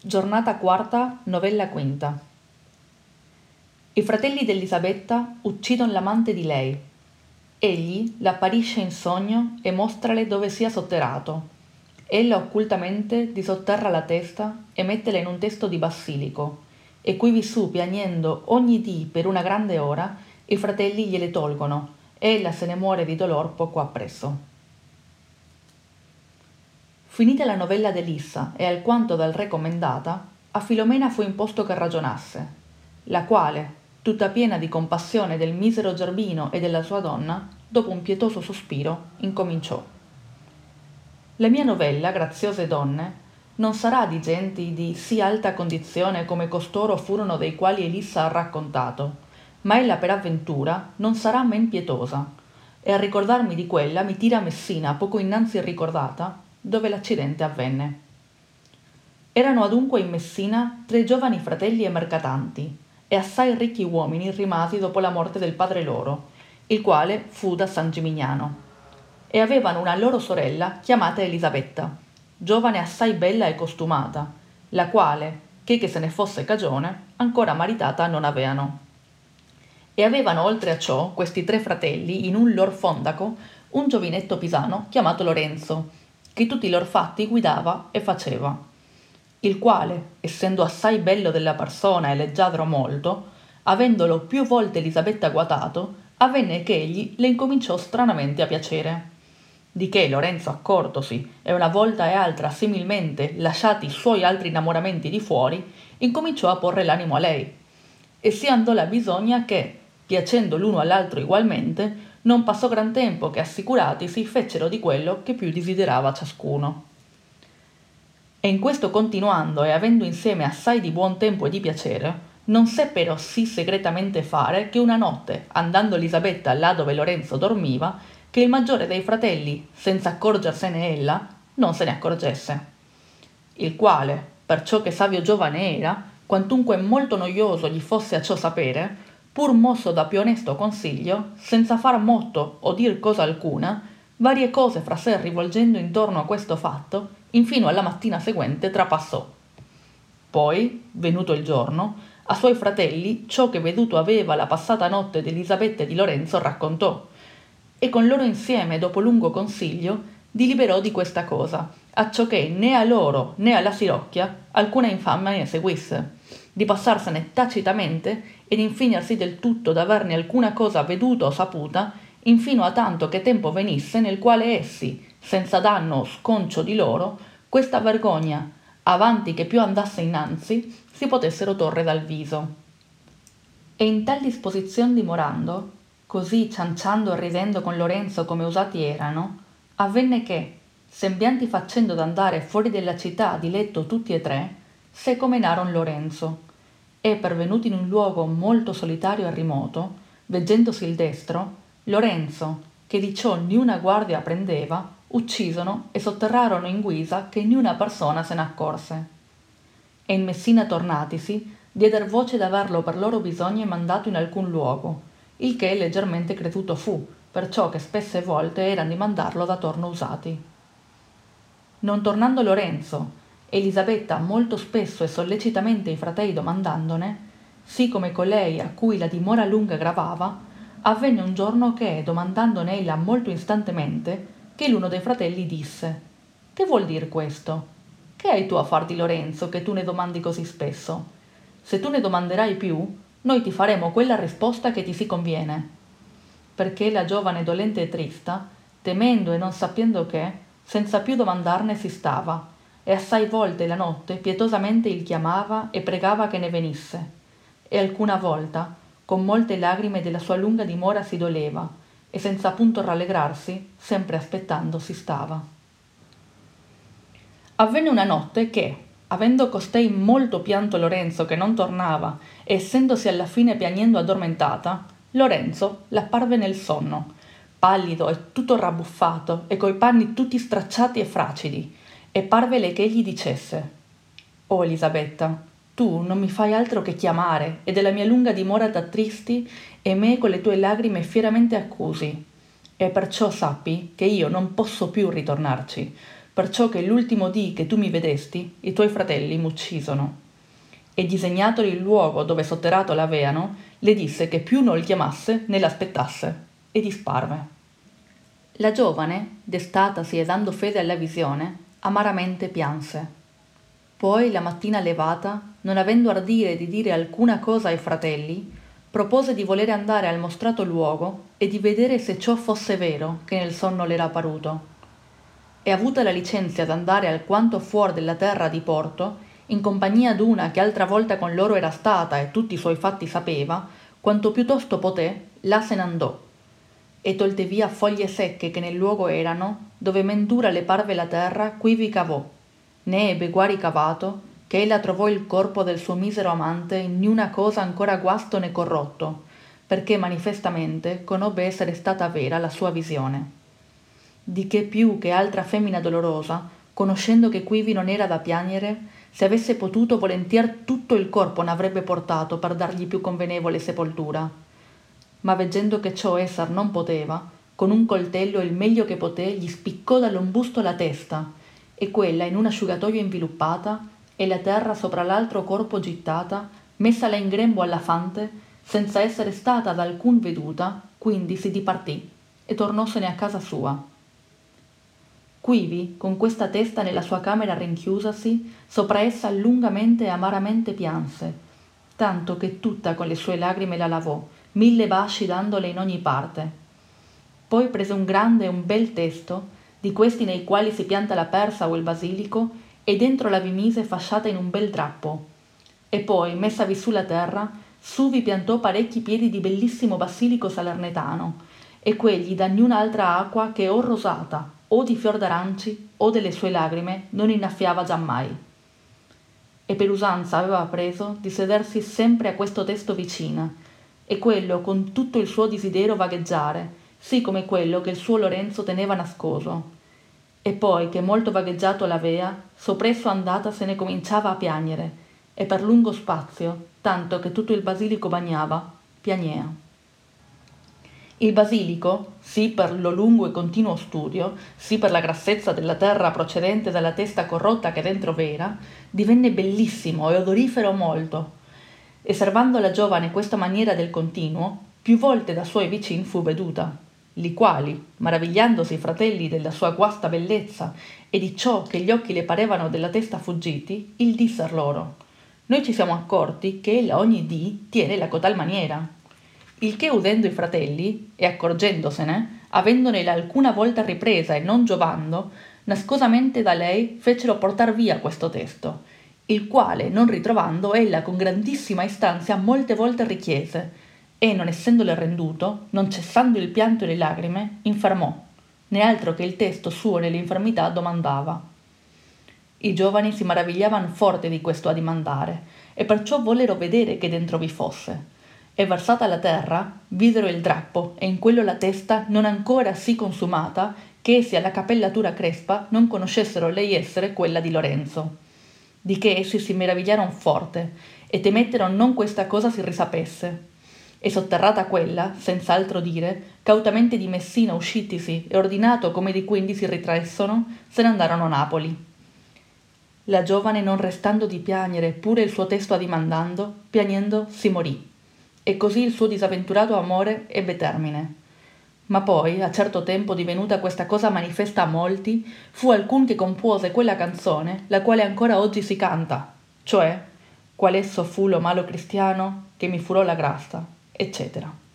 Giornata quarta, novella quinta. I fratelli d'Elisabetta uccidono l'amante di lei. Egli l'apparisce in sogno e mostrale dove sia sotterrato. Ella occultamente disotterra la testa e mettela in un testo di basilico, e quivi su piagnendo ogni dì per una grande ora, i fratelli gliele tolgono, e ella se ne muore di dolor poco appresso. Finita la novella d'Elissa e alquanto dal re commendata, a Filomena fu imposto che ragionasse, la quale, tutta piena di compassione del misero Gerbino e della sua donna, dopo un pietoso sospiro, incominciò. La mia novella, graziose donne, non sarà di genti di sì alta condizione come costoro furono dei quali Elissa ha raccontato, ma ella per avventura non sarà men pietosa, e a ricordarmi di quella mi tira Messina poco innanzi ricordata, dove l'accidente avvenne. Erano adunque in Messina tre giovani fratelli e mercatanti, e assai ricchi uomini rimasi dopo la morte del padre loro, il quale fu da San Gimignano. E avevano una loro sorella chiamata Elisabetta, giovane assai bella e costumata, la quale, che che se ne fosse cagione, ancora maritata non aveano. E avevano oltre a ciò questi tre fratelli in un lor fondaco un giovinetto pisano chiamato Lorenzo, che tutti i loro fatti guidava e faceva, il quale, essendo assai bello della persona e leggiadro molto, avendolo più volte Elisabetta guatato, avvenne che egli le incominciò stranamente a piacere. Di che Lorenzo accortosi e una volta e altra similmente lasciati i suoi altri innamoramenti di fuori, incominciò a porre l'animo a lei. E si andò la bisogna che, piacendo l'uno all'altro ugualmente, non passò gran tempo che assicurati si fecero di quello che più desiderava ciascuno. E in questo continuando e avendo insieme assai di buon tempo e di piacere, non seppero sì segretamente fare che una notte, andando Elisabetta là dove Lorenzo dormiva, che il maggiore dei fratelli, senza accorgersene ella, non se ne accorgesse. Il quale, perciò che savio giovane era, quantunque molto noioso gli fosse a ciò sapere, pur mosso da più onesto consiglio, senza far motto o dir cosa alcuna, varie cose fra sé rivolgendo intorno a questo fatto, infino alla mattina seguente trapassò. Poi, venuto il giorno, a suoi fratelli ciò che veduto aveva la passata notte di Elisabetta e di Lorenzo raccontò, e con loro insieme, dopo lungo consiglio, diliberò di questa cosa, acciò che né a loro né alla Sirocchia alcuna infamia ne seguisse, di passarsene tacitamente ed infignarsi del tutto d'averne alcuna cosa veduta o saputa, infino a tanto che tempo venisse nel quale essi, senza danno o sconcio di loro, questa vergogna, avanti che più andasse innanzi, si potessero torre dal viso. E in tal disposizione dimorando, così cianciando e ridendo con Lorenzo come usati erano, avvenne che, sembianti facendo d'andare fuori della città di letto tutti e tre, se comenaron Lorenzo, e pervenuti in un luogo molto solitario e rimoto, veggendosi il destro, Lorenzo, che di ciò niuna guardia prendeva, uccisono e sotterrarono in guisa che niuna persona se ne accorse. E in Messina tornatisi, dieder voce d'averlo per loro bisogno mandato in alcun luogo, il che leggermente creduto fu, perciò che spesse volte erano di mandarlo da torno usati. Non tornando Lorenzo, Elisabetta molto spesso e sollecitamente i fratelli domandandone, sì come colei a cui la dimora lunga gravava, avvenne un giorno che, domandandone ella molto istantemente, che l'uno dei fratelli disse Che vuol dir questo? Che hai tu a far di Lorenzo che tu ne domandi così spesso? Se tu ne domanderai più, noi ti faremo quella risposta che ti si conviene. Perché la giovane dolente e trista, temendo e non sapendo che, senza più domandarne si stava, e assai volte la notte pietosamente il chiamava e pregava che ne venisse. E alcuna volta con molte lagrime della sua lunga dimora si doleva e senza punto rallegrarsi sempre aspettando si stava. Avvenne una notte che avendo costei molto pianto lorenzo che non tornava e essendosi alla fine piagnendo addormentata lorenzo l'apparve nel sonno pallido e tutto rabbuffato e coi panni tutti stracciati e fracidi e parvele che egli dicesse Oh Elisabetta, tu non mi fai altro che chiamare e della mia lunga dimora t'attristi e me con le tue lagrime fieramente accusi. E perciò sappi che io non posso più ritornarci, perciò che l'ultimo dì che tu mi vedesti, i tuoi fratelli m'uccisono. E disegnatoli il luogo dove sotterrato l'aveano, le disse che più non il chiamasse né l'aspettasse, e disparve. La giovane, destatasi e dando fede alla visione, amaramente pianse. Poi, la mattina levata, non avendo ardire di dire alcuna cosa ai fratelli, propose di volere andare al mostrato luogo e di vedere se ciò fosse vero che nel sonno le era paruto. E avuta la licenzia d'andare alquanto fuor della terra di Porto, in compagnia d'una che altra volta con loro era stata e tutti i suoi fatti sapeva, quanto piuttosto poté, là se n'andò e tolte via foglie secche che nel luogo erano, dove mendura le parve la terra, quivi cavò, né ebbe guari cavato, che ella trovò il corpo del suo misero amante in niuna cosa ancora guasto né corrotto, perché manifestamente conobbe essere stata vera la sua visione. Di che più che altra femmina dolorosa, conoscendo che quivi non era da piagnere, se avesse potuto volentier tutto il corpo n'avrebbe portato per dargli più convenevole sepoltura ma veggendo che ciò esser non poteva, con un coltello il meglio che poté gli spiccò dall'ombusto la testa, e quella in un asciugatoio inviluppata, e la terra sopra l'altro corpo gittata, messala in grembo alla fante, senza essere stata da alcun veduta, quindi si dipartì e tornosene a casa sua. Quivi, con questa testa nella sua camera rinchiusasi, sopra essa lungamente e amaramente pianse, tanto che tutta con le sue lagrime la lavò, mille basci dandole in ogni parte. Poi prese un grande e un bel testo, di questi nei quali si pianta la persa o il basilico, e dentro la vi mise fasciata in un bel drappo. E poi, messavi sulla terra, su vi piantò parecchi piedi di bellissimo basilico salernetano, e quegli da niun'altra acqua che o rosata, o di fior d'aranci, o delle sue lagrime, non innaffiava giammai. E per usanza aveva preso di sedersi sempre a questo testo vicina, e quello con tutto il suo desiderio vagheggiare, sì come quello che il suo Lorenzo teneva nascoso. E poi, che molto vagheggiato l'avea, soppresso andata se ne cominciava a piagnere, e per lungo spazio, tanto che tutto il basilico bagnava, piagnea. Il basilico, sì per lo lungo e continuo studio, sì per la grassezza della terra procedente dalla testa corrotta che dentro v'era, divenne bellissimo e odorifero molto, e servando la giovane questa maniera del continuo, più volte da suoi vicini fu veduta, li quali, maravigliandosi i fratelli della sua guasta bellezza e di ciò che gli occhi le parevano della testa fuggiti, il disser loro. Noi ci siamo accorti che ella ogni dì tiene la cotal maniera. Il che udendo i fratelli, e accorgendosene, avendonela alcuna volta ripresa e non giovando, nascosamente da lei fecero portar via questo testo, il quale, non ritrovando, ella con grandissima istanzia molte volte richiese, e non essendole renduto, non cessando il pianto e le lagrime, infermò, né altro che il testo suo nell'infermità domandava. I giovani si maravigliavano forte di questo adimandare, e perciò vollero vedere che dentro vi fosse. E versata la terra, videro il drappo, e in quello la testa non ancora sì consumata, che essi alla capellatura crespa non conoscessero lei essere quella di Lorenzo di che essi si meravigliarono forte e temettero non questa cosa si risapesse. E sotterrata quella, senza altro dire, cautamente di Messina uscitisi e ordinato come di quindi si ritraessono, se ne andarono a Napoli. La giovane non restando di piagnere pure il suo testo adimandando, piagnendo si morì, e così il suo disavventurato amore ebbe termine. Ma poi, a certo tempo divenuta questa cosa manifesta a molti, fu alcun che compose quella canzone, la quale ancora oggi si canta, cioè, qual esso fu lo malo cristiano che mi furò la grassa, eccetera.